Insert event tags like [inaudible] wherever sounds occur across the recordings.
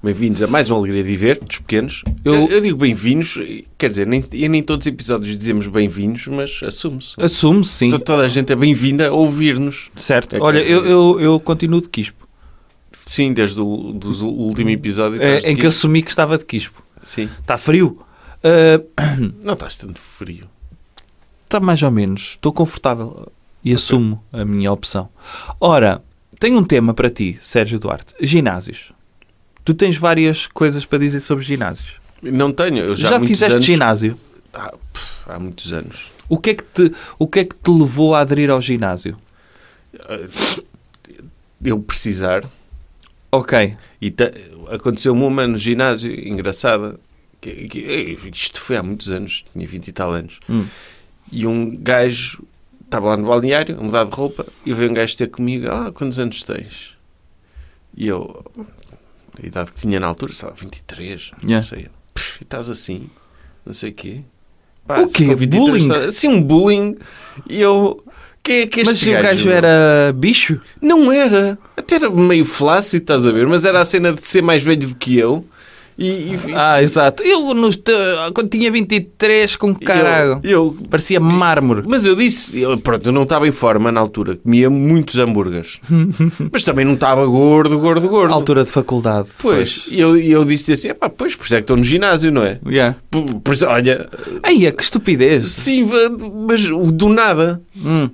Bem-vindos a mais uma Alegria de Viver, dos pequenos. Eu, eu digo bem-vindos, quer dizer, nem, e nem todos os episódios dizemos bem-vindos, mas assume-se. Assume-se, sim. To- Toda a gente é bem-vinda a ouvir-nos. Certo. É Olha, eu, eu, eu continuo de quispo. Sim, desde o do último episódio. É, em que assumi que estava de quispo. Sim. Está frio? Ah, [coughs] Não estás tanto frio. Está mais ou menos. Estou confortável e assumo a minha opção. Ora, tenho um tema para ti, Sérgio Duarte. Ginásios. Tu tens várias coisas para dizer sobre ginásios. Não tenho, eu já, Já, fizeste anos... ginásio? Ah, pff, há muitos anos. O que, é que te, o que é que te levou a aderir ao ginásio? Eu precisar, Ok. e aconteceu-me uma no ginásio, engraçada, que, que- isto foi há muitos anos, tinha 20 e tal anos, Hum. e um gajo estava lá no balneário, a mudar de roupa, e veio um gajo ter comigo, ah, quantos anos tens? E eu, a idade que tinha na altura, sei lá, 23, Yeah. não sei, "Pff, e estás assim, não sei o quê. O se quê? com 23 Bullying? estás- Sim, um bullying, e eu... Quem é que Mas se o gajo era bicho? não era. Até era meio flácido, estás a ver? Mas era a cena de ser mais velho do que eu. E, e- Ah, exato. Eu, nos te- quando tinha 23, com caralho. eu, eu- Parecia mármore. Mas eu disse, eu, pronto, eu não estava em forma na altura, comia muitos hambúrgueres. [laughs] mas também não estava gordo, gordo, gordo. Altura de faculdade. Pois, e eu, eu disse assim, pá, pois, por isso é que estou no ginásio, não é? Yeah. Por, olha, Aí, que estupidez. sim, mas do nada. Hum.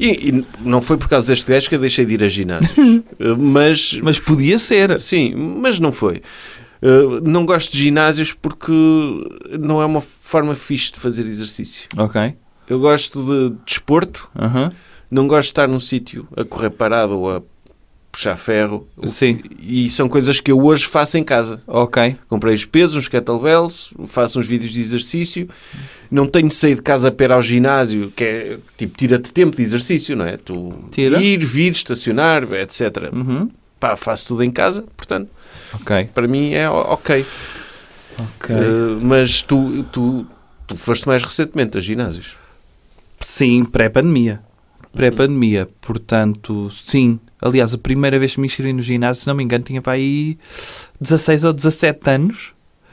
E, e não foi por causa deste gajo que eu deixei de ir a ginásio. [laughs] mas, Mas podia ser. Sim, mas não foi. Uh, não gosto de ginásios porque não é uma forma fixe de fazer exercício. Ok. Eu gosto de desporto, Aham. não gosto de estar num sítio a correr parado ou a puxar ferro. Sim. E são coisas que eu hoje faço em casa. Ok. Comprei os pesos, uns kettlebells, faço uns vídeos de exercício. Não tenho de sair de casa para ir ao ginásio, que é tipo, tira-te tempo de exercício, não é? Tu Tira. ir, vir, estacionar, etc. Uhum. Pá, faço tudo em casa, portanto, Ok. para mim é ok. Ok. Uh, mas tu, tu, tu foste mais recentemente a ginásios. Sim, pré-pandemia. Pré-pandemia. Portanto, sim. Aliás, a primeira vez que me inscrevi no ginásio, se não me engano, tinha para aí 16 ou 17 anos.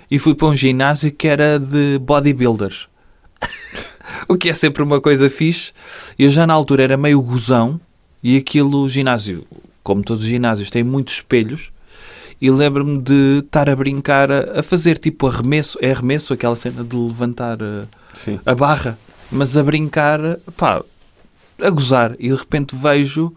E fui para um ginásio que era de bodybuilders. [laughs] o que é sempre uma coisa fixe. Eu já na altura era meio gozão. E aquilo, ginásio, como todos os ginásios, tem muitos espelhos. E lembro-me de estar a brincar, a, a fazer tipo arremesso. É arremesso, aquela cena de levantar... eh, Sim. a barra, mas a brincar, pá, a gozar. E de repente vejo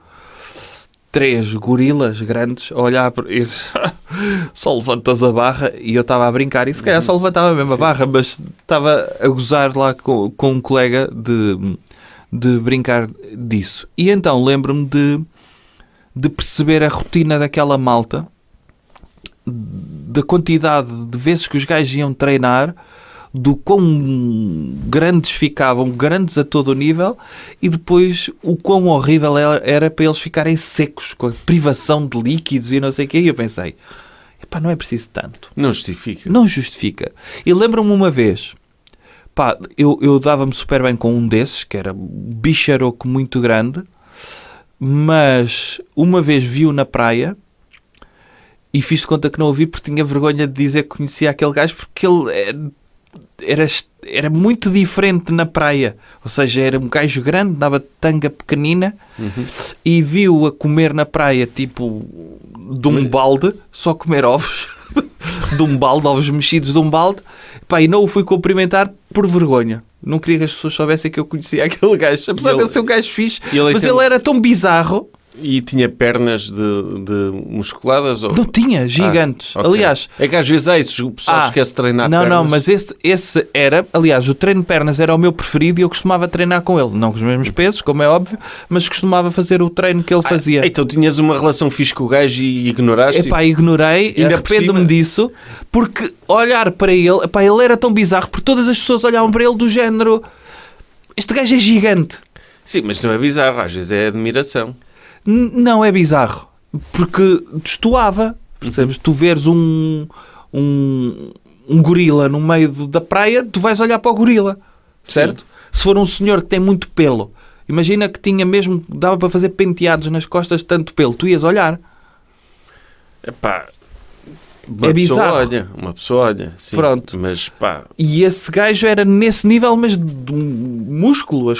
três gorilas grandes a olhar para isso. [laughs] só levantas a barra e eu estava a brincar e se calhar só levantava mesmo a barra, mas estava a gozar lá com, com um colega de, de brincar disso. E então lembro-me de, de perceber a rotina daquela malta, da quantidade de vezes que os gajos iam treinar, do quão grandes ficavam, grandes a todo o nível, e depois o quão horrível era, para eles ficarem secos, com a privação de líquidos e não sei o quê. E eu pensei, epá, não é preciso tanto. Não justifica. Não justifica. E lembro-me uma vez, pá, eu, eu dava-me super bem com um desses, que era um bicharoco muito grande, mas uma vez vi-o na praia e fiz de conta que não o vi porque tinha vergonha de dizer que conhecia aquele gajo porque ele era, era, era muito diferente na praia. Ou seja, era um gajo grande, dava tanga pequenina e viu a comer na praia tipo de um balde, só comer ovos. [laughs] de um balde, ovos mexidos de um balde. Pá, e não o fui cumprimentar por vergonha. Não queria que as pessoas soubessem que eu conhecia [laughs] aquele gajo. Apesar ele- de ele ser um gajo fixe, ele é mas ele era tão bizarro. E tinha pernas de, de musculadas? Ou... Não tinha, gigantes. Ah, ok. Aliás, É que às vezes é isso, o pessoal Ah, esquece de treinar Não, pernas. não, mas esse, esse era, aliás, o treino de pernas era o meu preferido e eu costumava treinar com ele. Não com os mesmos pesos, como é óbvio, mas costumava fazer o treino que ele fazia. Então tinhas uma relação fixe com o gajo e ignoraste? Epá, ignorei, Ainda por arrependo-me disso, porque olhar para ele, epá, ele era tão bizarro, porque todas as pessoas olhavam para ele do género. Este gajo é gigante. Sim, mas não é bizarro, às vezes é admiração. Não é bizarro, porque destoava. Percebes? Tu veres um, um, um gorila no meio da praia, tu vais olhar para o gorila, certo? Se for um senhor que tem muito pelo, imagina que tinha mesmo, dava para fazer penteados nas costas de tanto pelo, tu ias olhar. Epá, uma É pessoa bizarro. olha, uma pessoa olha, sim. Pronto. Mas pá, E esse gajo era nesse nível, mas de músculo.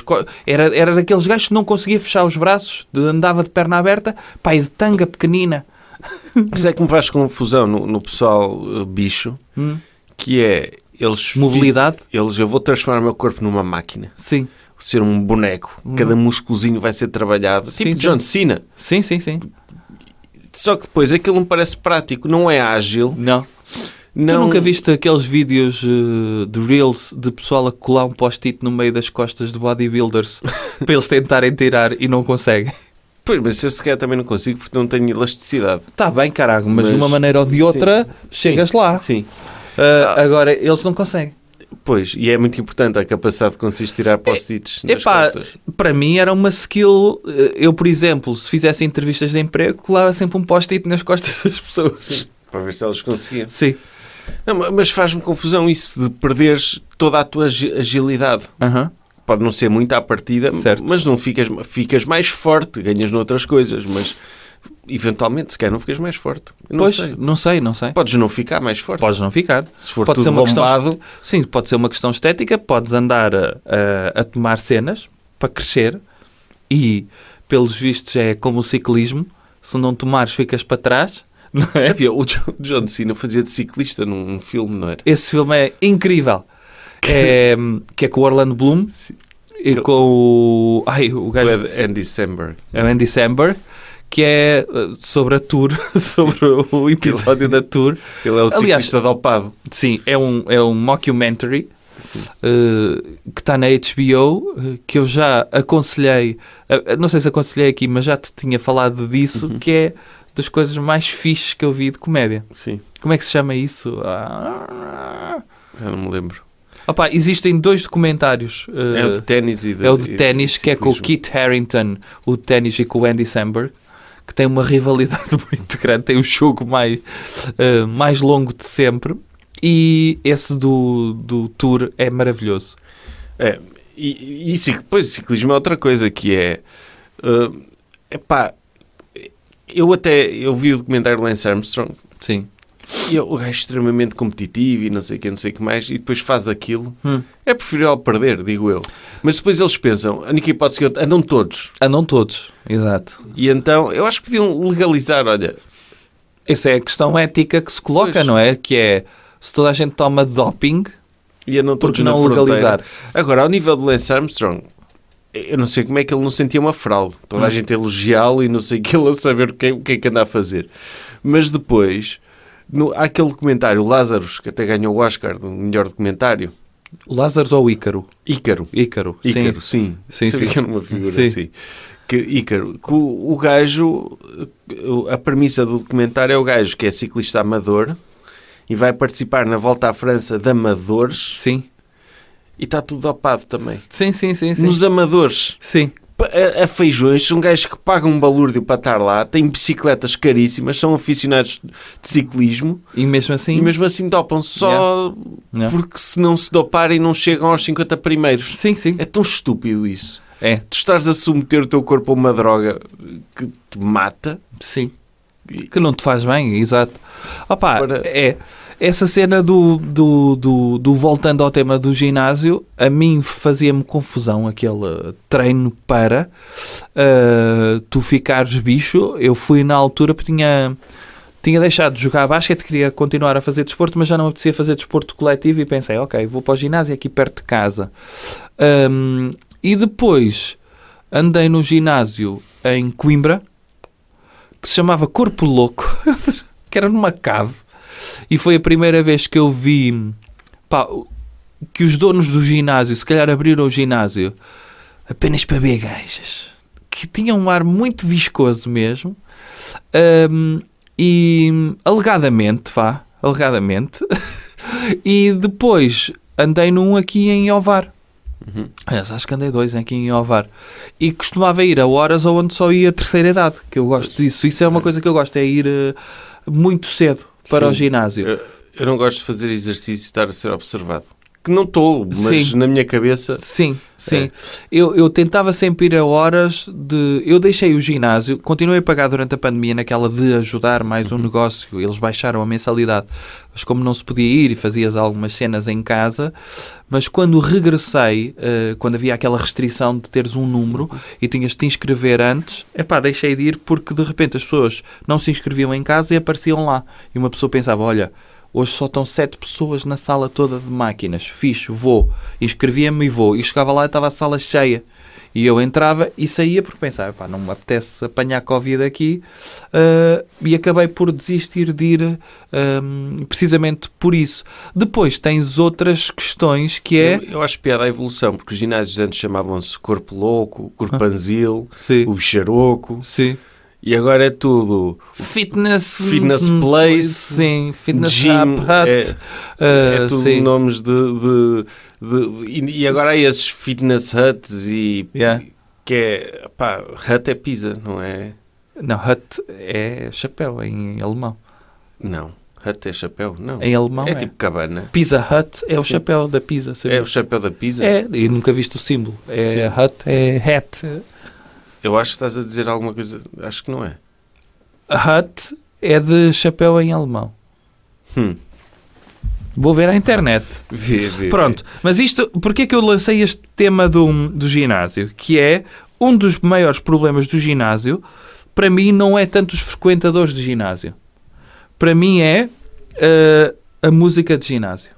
Era, era daqueles gajos que não conseguia fechar os braços, de- andava de perna aberta, pá, e de tanga pequenina. [laughs] Isso é que me faz confusão no, no pessoal uh, bicho, Hum. que é eles Mobilidade? Eles, eu vou transformar o meu corpo numa máquina, Sim, ser um boneco. Cada músculozinho vai ser trabalhado, tipo Sim, sim. John Cena. sim, sim, sim. Só que depois aquilo me parece prático, não é ágil. Não. Não... Tu nunca viste aqueles vídeos eh, de Reels de pessoal a colar um post-it no meio das costas de bodybuilders [laughs] para eles tentarem tirar e não conseguem? Pois, mas eu sequer também não consigo porque não tenho elasticidade. Está bem, caralho, mas, Mas- de uma maneira ou de outra chegas lá. Sim. Ah, agora, eles não conseguem. Pois, e é muito importante a capacidade de conseguir tirar post-its nas Epá, costas. para mim era uma skill. eh, Eu, por exemplo, se fizesse entrevistas de emprego, colava sempre um post-it nas costas das pessoas. Para ver se elas conseguiam. Sim. Não, ma- mas faz-me confusão isso de perderes toda a tua agi- agilidade. Aham. Pode não ser muito à partida, Certo. mas não ficas, ficas mais forte, ganhas noutras coisas, mas eventualmente, se calhar, não ficas mais forte. Não Pois, sei. não sei, não sei. Podes não ficar mais forte. Podes não ficar. Se for pode tudo ser uma questão bombado, Sim, pode ser uma questão estética, podes andar a, a- a tomar cenas para crescer e, pelos vistos, é como o ciclismo: se não tomares, ficas para trás, [laughs] não é? É, o John, John Cena fazia de ciclista num, num filme, não era? Esse filme é incrível. É, que é com o Orlando Bloom e com o. Ai, o gajo. Ed- Andy Samberg. É o Andy Samberg, que é uh, sobre a tour, [laughs] sobre o episódio da tour. Ele é o Aliás- ciclista dopado. Sim, é um, é um mockumentary uh, que está na HBO, uh, que eu já aconselhei, uh, não sei se aconselhei aqui, mas já te tinha falado disso, Uhum. que é das coisas mais fixes que eu vi de comédia. Sim, Como é que se chama isso? Ah, já não me lembro. opá, existem dois documentários. é o de ténis e de é o de ténis, que é com o. Kit Harington, o ténis e com o Andy Samberg, que tem uma rivalidade [laughs] muito grande, tem o jogo mais, eh, mais longo de sempre. E esse do, do Tour é maravilhoso. É, e, e depois o ciclismo é outra coisa que é. Uh, epá, eu até eu vi o documentário do Lance Armstrong Sim. E o gajo é extremamente competitivo e não sei o que, não sei o que mais, e depois faz aquilo. Hum. É preferível perder, digo eu. Mas depois eles pensam, a única hipótese que eu- andam todos. Andam todos, exato. E então eu acho que podiam legalizar, olha, Essa é a questão ética que se coloca, Pois. não é? Que é, se toda a gente toma doping, e andam todos porque não legalizar? Agora, ao nível do Lance Armstrong, eu não sei como é que ele não sentia uma fraude. Toda a Hum. gente a elogiá-lo e não sei o que ele a saber o que, é- o que é que anda a fazer. Mas depois, no, há aquele documentário, o Lazarus, que até ganhou o Oscar do melhor documentário. Lázaro ou Ícaro? Ícaro. Ícaro, Ícaro, sim. Sim, sim. era uma figura Sim. assim. Que, Ícaro, que o, o gajo, a premissa do documentário é o gajo que é ciclista amador e vai participar na volta à França de amadores Sim. e está tudo dopado também. Sim, sim, sim. sim. Nos amadores. Sim. A, a feijões, são gajos que pagam um balúrdio para estar lá, têm bicicletas caríssimas, são aficionados de ciclismo E mesmo assim... e mesmo assim dopam-se só Yeah. porque se não se doparem não chegam aos 50 primeiros. Sim, sim. É tão estúpido isso. É, Tu estás a submeter o teu corpo a uma droga que te mata. sim. Que não te faz bem, exato. Opa, Para- é. Essa cena do, do, do, do voltando ao tema do ginásio, a mim fazia-me confusão aquele treino para ah, tu ficares bicho. Eu fui na altura porque tinha, tinha deixado de jogar basquete, queria continuar a fazer desporto, mas já não apetecia fazer desporto coletivo e pensei, ok, vou para o ginásio aqui perto de casa. Ahm, e depois andei no ginásio em Coimbra, que se chamava Corpo Louco, [laughs] que era numa cave, e foi a primeira vez que eu vi pá, que os donos do ginásio, se calhar abriram o ginásio apenas para ver gajas, que tinham um ar muito viscoso mesmo, Ahm, e alegadamente, vá, alegadamente, [laughs] e depois andei num aqui em Ovar, Aliás, acho que andei dois aqui em Ovar. E costumava ir a horas onde só ia a terceira idade, que eu gosto disso. Isso é uma coisa que eu gosto, é ir eh, muito cedo para Sim. o ginásio. Eu, eu não gosto de fazer exercício e estar a ser observado. Que não estou, mas Sim. na minha cabeça. Sim, sim. É. Eu, eu tentava sempre ir a horas de. Eu deixei o ginásio, continuei a pagar durante a pandemia naquela de ajudar mais um negócio. Eles baixaram a mensalidade, mas como não se podia ir e fazias algumas cenas em casa, mas quando regressei, eh, quando havia aquela restrição de teres um número e tinhas de te inscrever antes, epá, deixei de ir porque de repente as pessoas não se inscreviam em casa e apareciam lá. E uma pessoa pensava: olha. Hoje só estão sete pessoas na sala toda de máquinas. Fixe, vou. Inscrevia-me e vou. E chegava lá e estava a sala cheia. E eu entrava e saía porque pensava, pá, não me apetece apanhar Covid aqui. Ah, e acabei por desistir de ir precisamente por isso. Depois tens outras questões que é... Eu, eu acho piada a evolução, porque os ginásios antes chamavam-se Corpo Louco, Corpanzil, Sim. o Bicharoco, Sim. E agora é tudo. Fitness... Fitness hum, Place, Sim. Fitness Gym, Hut. É ah, tudo sim. nomes de. de- de- e, e agora há esses fitness huts e. Yeah. Que é. Pá, hut é pizza, não é? Não, Hut é chapéu em alemão. Não. Hut é chapéu? Não. Em alemão é. é tipo cabana. Pizza Hut é o chapéu da pizza. sabia? É o chapéu da pizza? É, e nunca viste o símbolo. É Sim. Hut, é hat. Eu acho que estás a dizer alguma coisa. Acho que não é. Hut é de chapéu em alemão. Hum. Vou ver à internet. Vê, vê. Pronto, mas isto, porquê é que eu lancei este tema do, do ginásio? Que é um dos maiores problemas do ginásio, para mim, não é tanto os frequentadores de ginásio. Para mim é eh, a música de ginásio.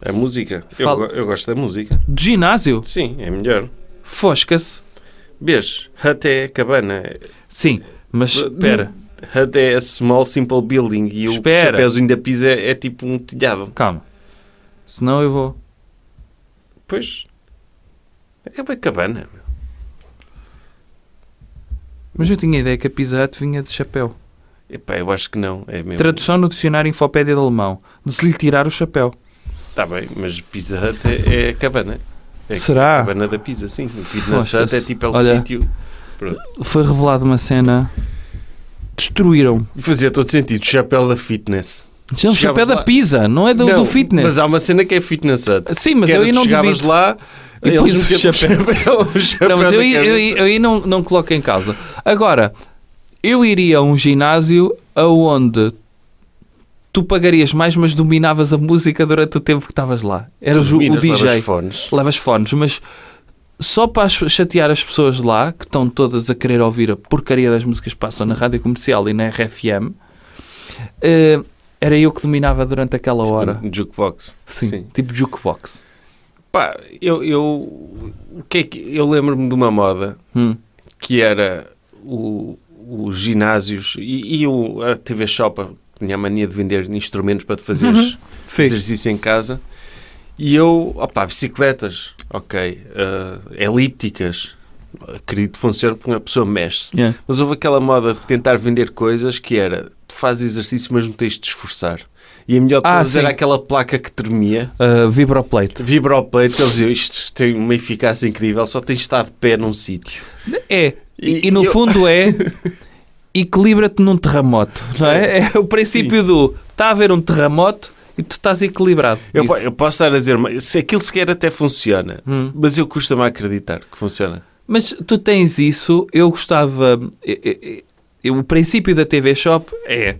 vê. A música. Eu, Fala. go- eu gosto da música. De ginásio? Sim, é melhor. Fosca-se. Vês? Hut é cabana. Sim, mas espera, Hut é a small simple building e Espera. o chapéuzinho da pizza é, é tipo um telhado. calma. Senão eu vou. Pois. É bem cabana. Mas eu tinha a ideia que a Pizza Hut vinha de chapéu. Epá, eu acho que não. É mesmo. Tradução no dicionário Infopédia de Alemão. De se lhe tirar o chapéu. Está bem, mas Pizza Hut é, é cabana. É Será? a cabana da pizza, sim. O Fitness Poxa, Hut é tipo é o olha. sítio. Foi revelada uma cena. Destruíram. Fazia todo sentido. Chapéu da fitness. Não, o chapéu da lá- pizza, não é do, Não, do fitness. Mas há uma cena que é Fitness Hut. Sim, mas Que eu aí não chegavas lá E eles pões o chapéu. o chapéu Não, mas eu, aí- eu, eu aí não, não coloco em causa. Agora, eu iria a um ginásio aonde tu pagarias mais, mas dominavas a música durante o tempo que estavas lá. Eras o, o Dominas, levas DJ. fones. levas fones, mas só para chatear as pessoas lá, que estão todas a querer ouvir a porcaria das músicas que passam na rádio comercial e na RFM, eh, era eu que dominava durante aquela hora. Um Jukebox. Sim, tipo jukebox. Pá, eu, eu, o que é que, eu lembro-me de uma moda Hum. que era o, os ginásios e, e o, a TV Shop tinha a mania de vender instrumentos para te fazeres Uhum. Exercício em casa e eu, opá, bicicletas, ok, ah, elípticas, acredito que funciona porque uma pessoa mexe-se. Yeah. Mas houve aquela moda de tentar vender coisas que era, tu fazes exercício mas não tens de te esforçar. E a melhor de Ah, todas era aquela placa que tremia, Uh, vibroplate. vibra ao peito, que eles diziam, isto tem uma eficácia incrível, só tens de estar de pé num sítio. É, e, E e no eu- fundo é [laughs] equilibra-te num terremoto, não é? É o princípio do está a haver um terremoto e tu estás equilibrado. Eu, eu posso estar a dizer, mas se aquilo sequer até funciona, Hum. mas eu custa-me acreditar que funciona. Mas tu tens isso, eu gostava. eu- eu- eu- o princípio da TV Shop é: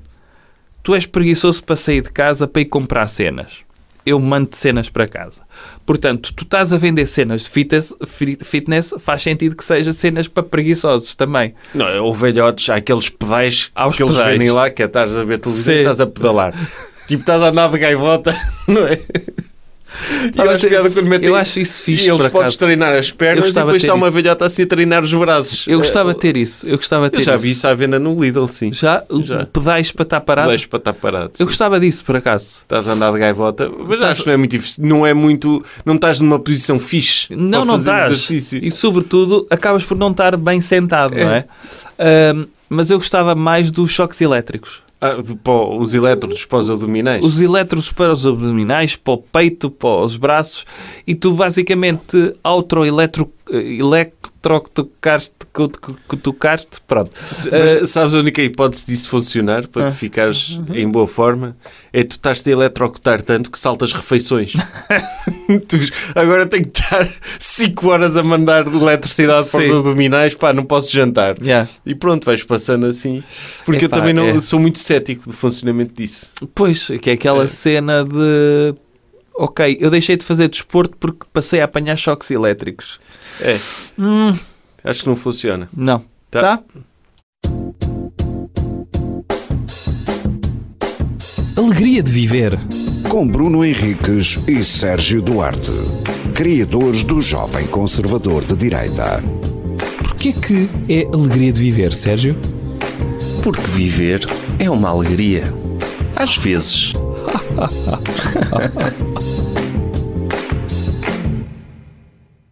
tu és preguiçoso para sair de casa para ir comprar cenas. Eu mando cenas para casa. Portanto, tu estás a vender cenas de fitness, fi- fitness, faz sentido que seja cenas para preguiçosos também. Não, ou velhotes, há aqueles pedais Há os que eles pedais. vendem lá, que é estás a ver televisão e estás a pedalar. [laughs] tipo, estás a andar de gaivota, [laughs] não é? E eu, acho eu acho isso fixe, E eles acaso. treinar as Eu pernas e depois está uma isso. velhota assim a treinar os braços. Eu gostava de ter isso. Eu gostava ter Eu já isso. vi isso à venda no Lidl, sim. Já? Já. Pedais para estar parado? Pedais para estar parado. Eu sim. gostava disso, por acaso. Estás a andar de gaivota, mas Estás- acho que não é muito difícil. Não é muito. Não estás numa posição fixe. Não, não estás. exercício. E, sobretudo, acabas por não estar bem sentado, não é? Ahm, mas eu gostava mais dos choques elétricos. Ah, os elétrodos para os abdominais. os elétrodos para os abdominais, para o peito, para os braços, e tu basicamente autoeletro eletrocutocaste, cutucaste, pronto. Se- Eh, Mas sabes a única hipótese disso funcionar para Ah. tu ficares em boa forma? É tu estás-te a eletrocutar tanto que saltas refeições. [laughs] Tu- agora tenho que estar 5 horas a mandar eletricidade para os abdominais, pá, não posso jantar. Yeah. E pronto, vais passando assim. Porque Epá, eu também não é. sou muito cético do funcionamento disso. Pois, que é aquela cena de. Ok, eu deixei de fazer desporto porque passei a apanhar choques elétricos. É, Hum, acho que não funciona. não. Tá. Tá? Alegria de viver. Com Bruno Henriques e Sérgio Duarte, criadores do Jovem Conservador de Direita. Porquê que é alegria de viver, Sérgio? Porque viver é uma alegria. Às vezes. ha ha ha ha ha